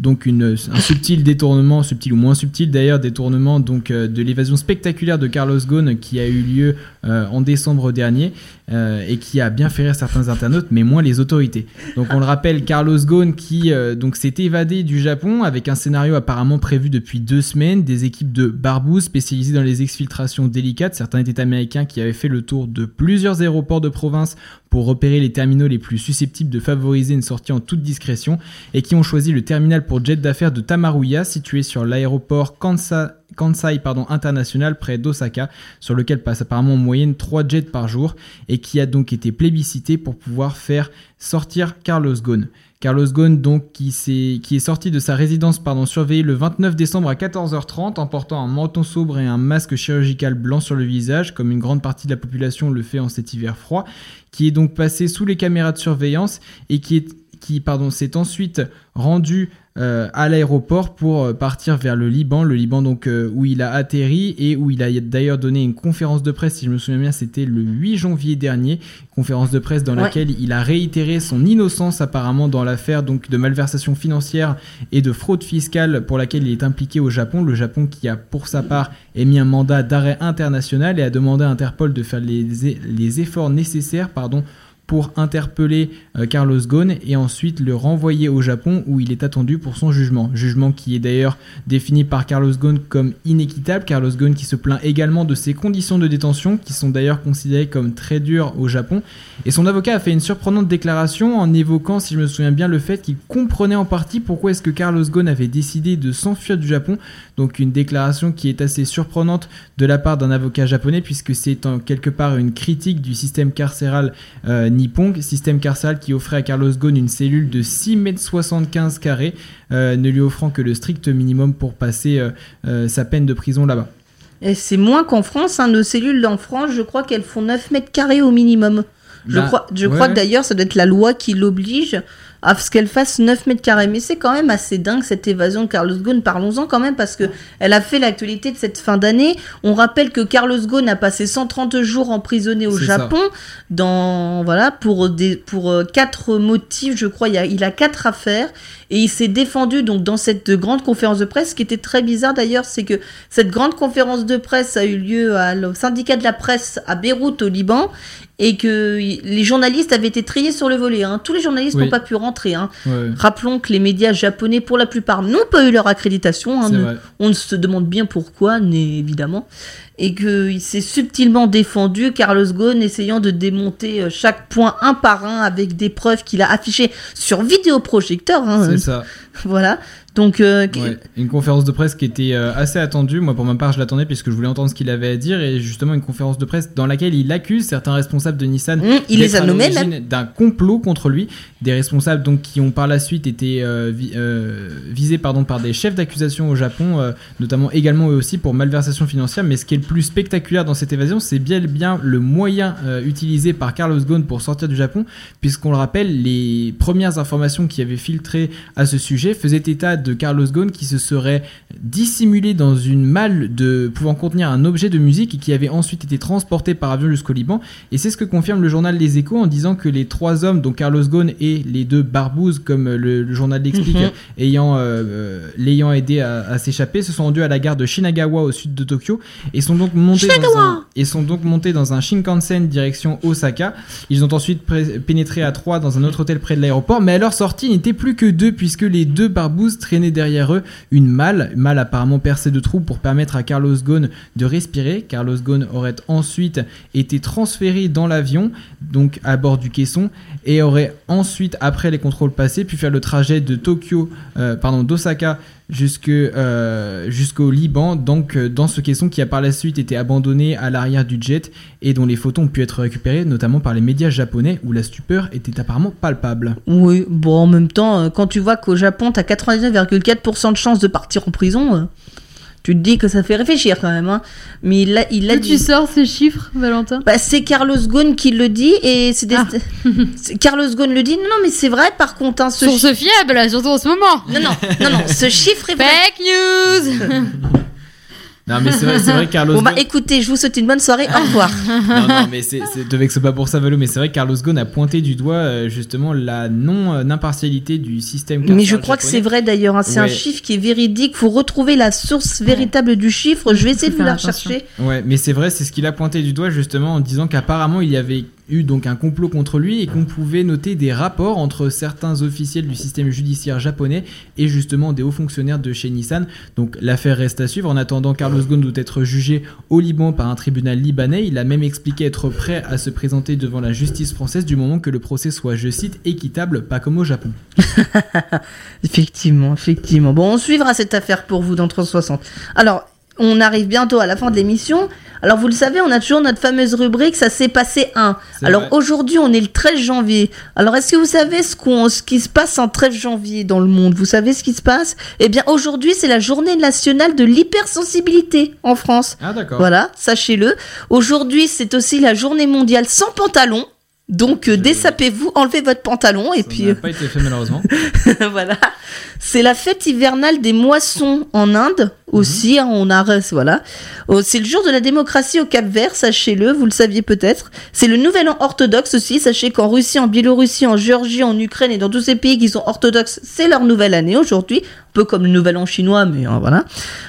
Donc une, un subtil détournement, subtil ou moins subtil d'ailleurs, détournement donc euh, de l'évasion spectaculaire de Carlos Ghosn qui a eu lieu euh, en décembre dernier euh, et qui a bien fait rire certains internautes, mais moins les autorités. Donc on le rappelle, Carlos Ghosn qui donc s'est évadé du Japon avec un scénario apparemment prévu depuis deux semaines, des équipes de barbouzes spécialisées dans les exfiltrations délicates. Certains étaient américains avaient fait le tour de plusieurs aéroports de province pour repérer les terminaux les plus susceptibles de favoriser une sortie en toute discrétion et qui ont choisi le terminal pour jet d'affaires de Tamaruya situé sur l'aéroport Kansa- Kansai international près d'Osaka sur lequel passent apparemment en moyenne 3 jets par jour et qui a donc été plébiscité pour pouvoir faire sortir Carlos Ghosn. Carlos Ghosn donc qui, s'est- qui est sorti de sa résidence pardon, surveillée le 29 décembre à 14h30 en portant un menton sobre et un masque chirurgical blanc sur le visage comme une grande partie de la population le fait en cet hiver froid qui est donc passé sous les caméras de surveillance et qui est qui pardon s'est ensuite rendu euh, à l'aéroport pour euh, partir vers le Liban, le Liban donc euh, où il a atterri et où il a d'ailleurs donné une conférence de presse, si je me souviens bien, c'était le 8 janvier dernier, conférence de presse dans Ouais. laquelle il a réitéré son innocence apparemment dans l'affaire donc de malversation financière et de fraude fiscale pour laquelle il est impliqué au Japon, le Japon qui a pour sa part émis un mandat d'arrêt international et a demandé à Interpol de faire les, les efforts nécessaires pardon pour interpeller euh, Carlos Ghosn et ensuite le renvoyer au Japon où il est attendu pour son jugement. Jugement qui est d'ailleurs défini par Carlos Ghosn comme inéquitable. Carlos Ghosn qui se plaint également de ses conditions de détention qui sont d'ailleurs considérées comme très dures au Japon. Et son avocat a fait une surprenante déclaration en évoquant, si je me souviens bien, le fait qu'il comprenait en partie pourquoi est-ce que Carlos Ghosn avait décidé de s'enfuir du Japon. Donc une déclaration qui est assez surprenante de la part d'un avocat japonais puisque c'est en quelque part une critique du système carcéral euh, nippon, système carcéral qui offrait à Carlos Ghosn une cellule de 6 mètres 75 carrés, euh, ne lui offrant que le strict minimum pour passer euh, euh, sa peine de prison là-bas. Et c'est moins qu'en France. hein. Nos cellules en France, je crois qu'elles font 9 mètres carrés au minimum. Je Bah, crois, je ouais, crois que d'ailleurs, ça doit être la loi qui l'oblige à ce qu'elle fasse 9 mètres carrés. Mais c'est quand même assez dingue cette évasion de Carlos Ghosn. Parlons-en quand même parce que elle a fait l'actualité de cette fin d'année. On rappelle que Carlos Ghosn a passé 130 jours emprisonné au ça. Japon dans voilà pour des pour euh, quatre motifs. Je crois il, a, il a quatre affaires et il s'est défendu donc dans cette grande conférence de presse. Ce qui était très bizarre d'ailleurs, c'est que cette grande conférence de presse a eu lieu à- au syndicat de la presse à Beyrouth au Liban et que les journalistes avaient été triés sur le volet. hein. Tous les journalistes Oui. n'ont pas pu rentrer. hein. Ouais, Rappelons que les médias japonais, pour la plupart, n'ont pas eu leur accréditation. hein. vrai. on se demande bien pourquoi, mais évidemment. Et qu'il s'est subtilement défendu, Carlos Ghosn, essayant de démonter euh, chaque point un par un avec des preuves qu'il a affichées sur vidéoprojecteur. hein. C'est ça. <laughs> Voilà. Donc, euh, Ouais, une conférence de presse qui était euh, assez attendue. Moi, pour ma part, je l'attendais puisque je voulais entendre ce qu'il avait à dire et justement une conférence de presse dans laquelle il accuse certains responsables de Nissan. il les d'être a à nommés l'origine même. d'un complot contre lui. Des responsables donc qui ont par la suite été euh, vi- visés pardon par des chefs d'accusation au Japon, notamment également eux aussi pour malversation financière. Mais ce qui est le plus spectaculaire dans cette évasion, c'est bien bien le moyen utilisé par Carlos Ghosn pour sortir du Japon, puisqu'on le rappelle, les premières informations qui avaient filtré à ce sujet faisaient état de Carlos Ghosn qui se serait dissimulé dans une malle de pouvant contenir un objet de musique et qui avait ensuite été transporté par avion jusqu'au Liban. Et c'est ce que confirme le journal Les Échos en disant que les trois hommes, donc Carlos Ghosn et les deux barbouzes, comme le, le journal l'explique, Mhm. ayant euh, euh, l'ayant aidé à, à s'échapper, se sont rendus à la gare de Shinagawa au sud de Tokyo et sont donc montés dans un, et sont donc montés dans un Shinkansen direction Osaka. Ils ont ensuite pénétré à trois dans un autre hôtel près de l'aéroport, mais à leur sortie, n'étaient plus que deux puisque les deux barbouzes derrière eux une malle, malle apparemment percée de trous pour permettre à Carlos Ghosn de respirer. Carlos Ghosn aurait ensuite été transféré dans l'avion, donc à bord du caisson, et aurait ensuite, après les contrôles passés, pu faire le trajet de Tokyo, euh, pardon, d'Osaka euh, jusqu'au Liban, donc euh, dans ce caisson qui a par la suite été abandonné à l'arrière du jet et dont les photos ont pu être récupérées notamment par les médias japonais où la stupeur était apparemment palpable. Oui, bon, en même temps, euh, quand tu vois qu'au Japon, t'as 99,4% de chances de partir en prison, tu te dis que ça fait réfléchir quand même. Hein. Mais il a, il a D'où dit. tu sors ces chiffres, Valentin? Bah, c'est Carlos Ghosn qui le dit et c'est des... Ah. Carlos Ghosn le dit. Non, non, mais c'est vrai. Par contre, hein, ce chi- fiable, surtout en ce moment non, non, non, non, ce chiffre est vrai. Fake news <laughs> Non, mais c'est vrai, c'est vrai que Carlos Bon bah écoutez, je vous souhaite une bonne soirée. Au <laughs> revoir. non, non, mais c'est, c'est, te vexe pas pour ça, Valo, mais c'est vrai que Carlos Ghosn a pointé du doigt euh, justement la non-impartialité du système Mais je crois que c'est vrai d'ailleurs. hein, C'est un chiffre qui est véridique. Faut retrouver la source véritable du chiffre. Je vais essayer de vous la rechercher. Ouais, mais c'est vrai, c'est ce qu'il a pointé du doigt justement en disant qu'apparemment il y avait eu donc un complot contre lui et qu'on pouvait noter des rapports entre certains officiels du système judiciaire japonais et justement des hauts fonctionnaires de chez Nissan. Donc l'affaire reste à suivre. En attendant, Carlos Ghosn doit être jugé au Liban par un tribunal libanais. Il a même expliqué être prêt à se présenter devant la justice française du moment que le procès soit, je cite, équitable, pas comme au Japon. <laughs> Effectivement, effectivement. Bon, on suivra cette affaire pour vous dans 360. Alors, on arrive bientôt à la fin de l'émission. Alors, vous le savez, on a toujours notre fameuse rubrique, ça s'est passé un. Alors, aujourd'hui, on est le 13 janvier. Alors, est-ce que vous savez ce, qu'on, ce qui se passe en 13 janvier dans le monde? Vous savez ce qui se passe? Eh bien, aujourd'hui, c'est la journée nationale de l'hypersensibilité en France. Ah d'accord. Voilà, sachez-le. Aujourd'hui, c'est aussi la journée mondiale sans pantalon. Donc, euh, dessapez-vous, enlevez votre pantalon et Ça puis... n'a euh, pas été fait malheureusement. <laughs> voilà. C'est la fête hivernale des moissons en Inde aussi. hein, on a voilà. Oh, C'est le jour de la démocratie au Cap Vert, sachez-le, vous le saviez peut-être. C'est le nouvel an orthodoxe aussi. Sachez qu'en Russie, en Biélorussie, en Géorgie, en Ukraine et dans tous ces pays qui sont orthodoxes, c'est leur nouvelle année aujourd'hui. Un peu comme le nouvel an chinois, mais hein, voilà.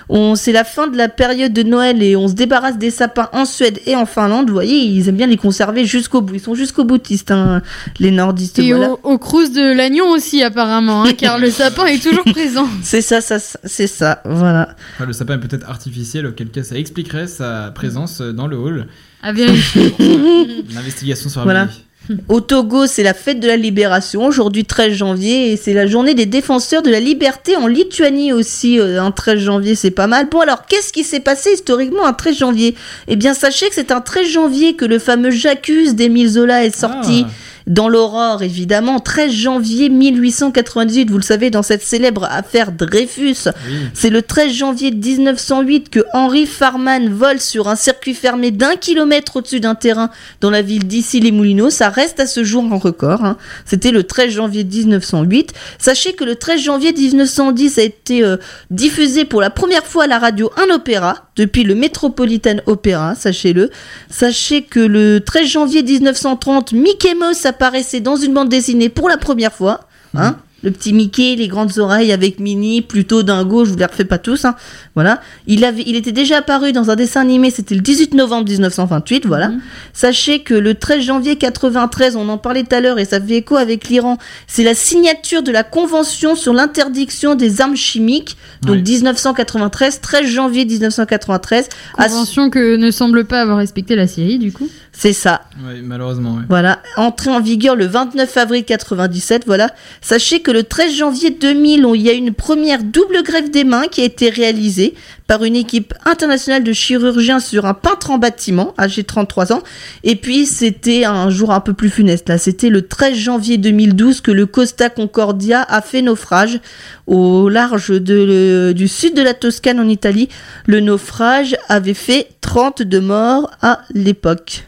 On, c'est la fin de la période de Noël et on se débarrasse des sapins en Suède et en Finlande. Vous voyez, ils aiment bien les conserver jusqu'au bout. Ils sont jusqu'au boutistes, hein, les nordistes. Et voilà. au, au de l'agnon aussi, apparemment, hein, car le <laughs> sapin est toujours présent. C'est ça, ça, c'est ça, voilà. Enfin, le sapin est peut-être artificiel, auquel cas ça expliquerait sa présence euh, dans le hall. À vérifier. <laughs> L'investigation sera Voilà. menée. Au Togo, c'est la fête de la libération, aujourd'hui 13 janvier, et c'est la journée des défenseurs de la liberté en Lituanie aussi, euh, un 13 janvier, c'est pas mal. Bon alors, qu'est-ce qui s'est passé historiquement un 13 janvier? Eh bien, sachez que c'est un 13 janvier que le fameux J'accuse d'Émile Zola est sorti. Ah. Dans l'Aurore, évidemment, 13 janvier 1898, vous le savez, dans cette célèbre affaire Dreyfus. Oui. C'est le 13 janvier 1908 que Henri Farman vole sur un circuit fermé d'un kilomètre au-dessus d'un terrain dans la ville d'Issy-les-Moulineaux. Ça reste à ce jour un record. hein. C'était le 13 janvier 1908. Sachez que le 13 janvier 1910 a été euh, diffusé pour la première fois à la radio un opéra depuis le Metropolitan Opera, sachez-le. Sachez que le 13 janvier 1930, Mickey Mouse apparaissait dans une bande dessinée pour la première fois. Hein le petit Mickey, les grandes oreilles avec Minnie, plutôt dingo, je vous les refais pas tous. Hein. Voilà. Il, avait, il était déjà apparu dans un dessin animé, c'était le 18 novembre 1928. Voilà. Mhm. Sachez que le 13 janvier 93, on en parlait tout à l'heure et ça fait écho avec l'Iran, c'est la signature de la Convention sur l'interdiction des armes chimiques. Donc Oui. 1993, 13 janvier 1993. À- Convention que ne semble pas avoir respecté la Syrie, du coup. C'est ça. Ouais, malheureusement, ouais. Voilà, entrée en vigueur le 29 avril 97, voilà. Sachez que le 13 janvier 2000, on- il y a une première double greffe des mains qui a été réalisée par une équipe internationale de chirurgiens sur un peintre en bâtiment, âgé de 33 ans. Et puis, c'était un jour un peu plus funeste, là. C'était le 13 janvier 2012 que le Costa Concordia a fait naufrage au large de le- du sud de la Toscane en Italie. Le naufrage avait fait 30 de morts à l'époque.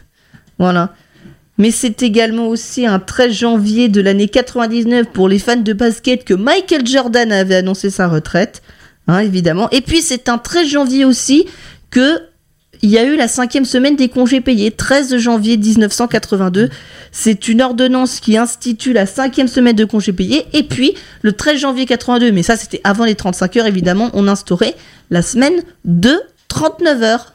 Voilà. Mais c'est également aussi un 13 janvier de l'année 99 pour les fans de basket que Michael Jordan avait annoncé sa retraite, hein, évidemment. Et puis c'est un 13 janvier aussi que il y a eu la cinquième semaine des congés payés, 13 janvier 1982. C'est une ordonnance qui institue la cinquième semaine de congés payés. Et puis, le 13 janvier 82, mais ça c'était avant les 35 heures évidemment, on instaurait la semaine de 39 heures.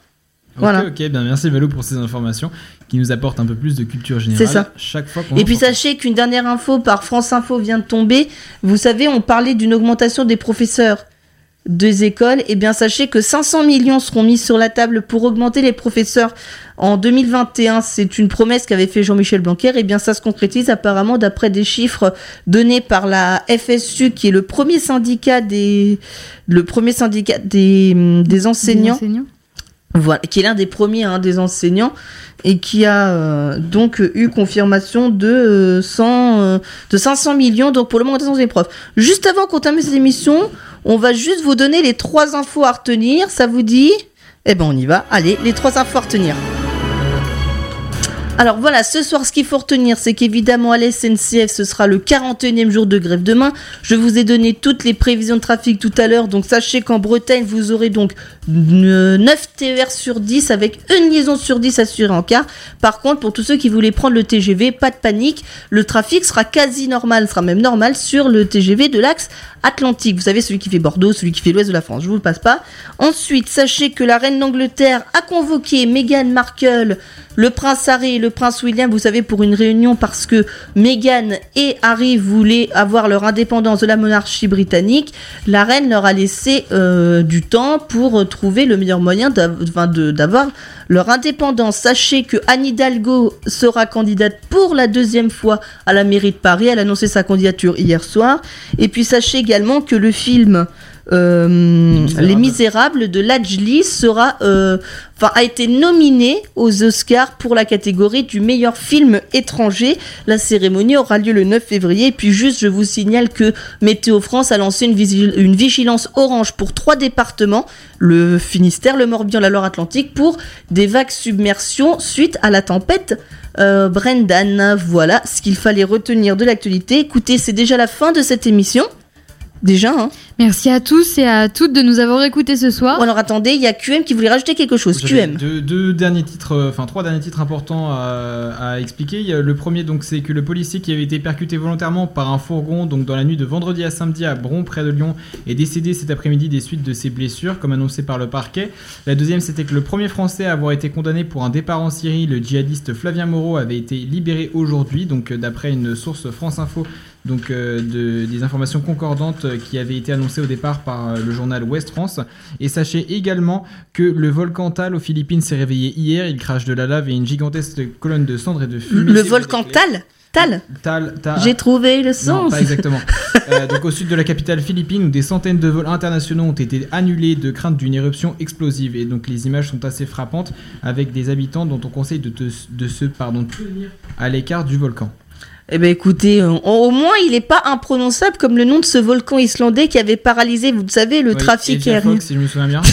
Voilà. Ok, ok, bien merci Valo pour ces informations qui nous apportent un peu plus de culture générale. C'est ça. Chaque fois qu'on Et puis sachez qu'une dernière info par France Info vient de tomber. Vous savez, on parlait d'une augmentation des professeurs des écoles. Et bien sachez que 500 millions seront mis sur la table pour augmenter les professeurs en 2021. C'est une promesse qu'avait fait Jean-Michel Blanquer. Et bien ça se concrétise apparemment d'après des chiffres donnés par la FSU, qui est le premier syndicat des, le premier syndicat des, des enseignants. Des enseignants. Voilà, qui est l'un des premiers hein, des enseignants et qui a euh, donc euh, eu confirmation de, euh, 100, euh, de 500 millions donc pour l'augmentation des profs. Juste avant qu'on termine cette émission, on va juste vous donner les trois infos à retenir. Ça vous dit? Eh ben on y va. Allez, les trois infos à retenir. Alors voilà, ce soir, ce qu'il faut retenir, c'est qu'évidemment, à la SNCF, ce sera le 41e jour de grève demain. Je vous ai donné toutes les prévisions de trafic tout à l'heure, donc sachez qu'en Bretagne, vous aurez donc 9 TER sur 10 avec une liaison sur 10 assurée en car. Par contre, pour tous ceux qui voulaient prendre le TGV, pas de panique, le trafic sera quasi normal, sera même normal sur le TGV de l'axe Atlantique. Vous savez, celui qui fait Bordeaux, celui qui fait l'ouest de la France, je vous le passe pas. Ensuite, sachez que la reine d'Angleterre a convoqué Meghan Markle, le prince Harry le prince William, vous savez, pour une réunion parce que Meghan et Harry voulaient avoir leur indépendance de la monarchie britannique. La reine leur a laissé euh, du temps pour trouver le meilleur moyen d'avoir leur indépendance. Sachez que Anne Hidalgo sera candidate pour la deuxième fois à la mairie de Paris. Elle a annoncé sa candidature hier soir. Et puis sachez également que le film euh. Les Misérables de Lajli sera, euh, a été nominé aux Oscars pour la catégorie du meilleur film étranger. La cérémonie aura lieu le 9 février. Et puis juste, je vous signale que Météo France a lancé une, vigil- une vigilance orange pour trois départements le Finistère, le Morbihan, la Loire-Atlantique pour des vagues submersion suite à la tempête. euh, Brendan, voilà ce qu'il fallait retenir de l'actualité. Écoutez, c'est déjà la fin de cette émission. Déjà, hein. Merci à tous et à toutes de nous avoir écoutés ce soir. Alors attendez, il y a QM qui voulait rajouter quelque chose. QM. Deux, deux derniers titres, euh, enfin trois derniers titres importants à, à expliquer. Le premier, donc, c'est que le policier qui avait été percuté volontairement par un fourgon, donc dans la nuit de vendredi à samedi à Bron, près de Lyon, est décédé cet après-midi des suites de ses blessures, comme annoncé par le parquet. La deuxième, c'était que le premier Français à avoir été condamné pour un départ en Syrie, le djihadiste Flavien Moreau, avait été libéré aujourd'hui, donc euh, d'après une source France Info. Donc euh, de- des informations concordantes euh, qui avaient été annoncées au départ par euh, le journal Ouest France. Et sachez également que le volcan Tal aux Philippines s'est réveillé hier. Il crache de la lave et une gigantesque colonne de cendres et de fumée. Le volcan. Tal Tal Tal, Tal. J'ai trouvé le Non, sens. pas exactement. <laughs> Euh, donc au sud de la capitale philippine, où des centaines de vols internationaux ont été annulés de crainte d'une éruption explosive. Et donc les images sont assez frappantes, avec des habitants dont on conseille de, te- de se pardon, tenir à l'écart du volcan. Eh ben écoutez, au moins il est pas imprononçable comme le nom de ce volcan islandais qui avait paralysé, vous savez, le Ouais, trafic aérien. Fox, si je me souviens bien. <laughs>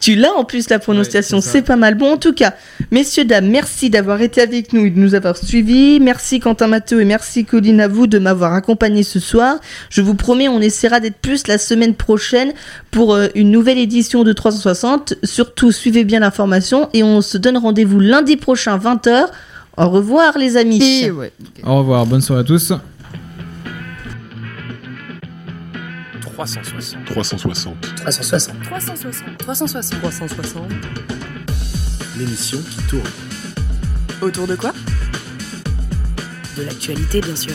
Tu l'as en plus la prononciation, Ouais, c'est pas mal. Bon en tout cas, messieurs dames, merci d'avoir été avec nous et de nous avoir suivis. Merci Quentin Matteo et merci Colline à vous de m'avoir accompagné ce soir. Je vous promets, on essaiera d'être plus la semaine prochaine pour euh, une nouvelle édition de 360. Surtout, suivez bien l'information et on se donne rendez-vous lundi prochain 20h. Au revoir les amis. Et ouais. Au revoir, bonne soirée à tous. 360. 360. 360. 360. 360. 360. L'émission qui tourne. Autour de quoi? De l'actualité, bien sûr.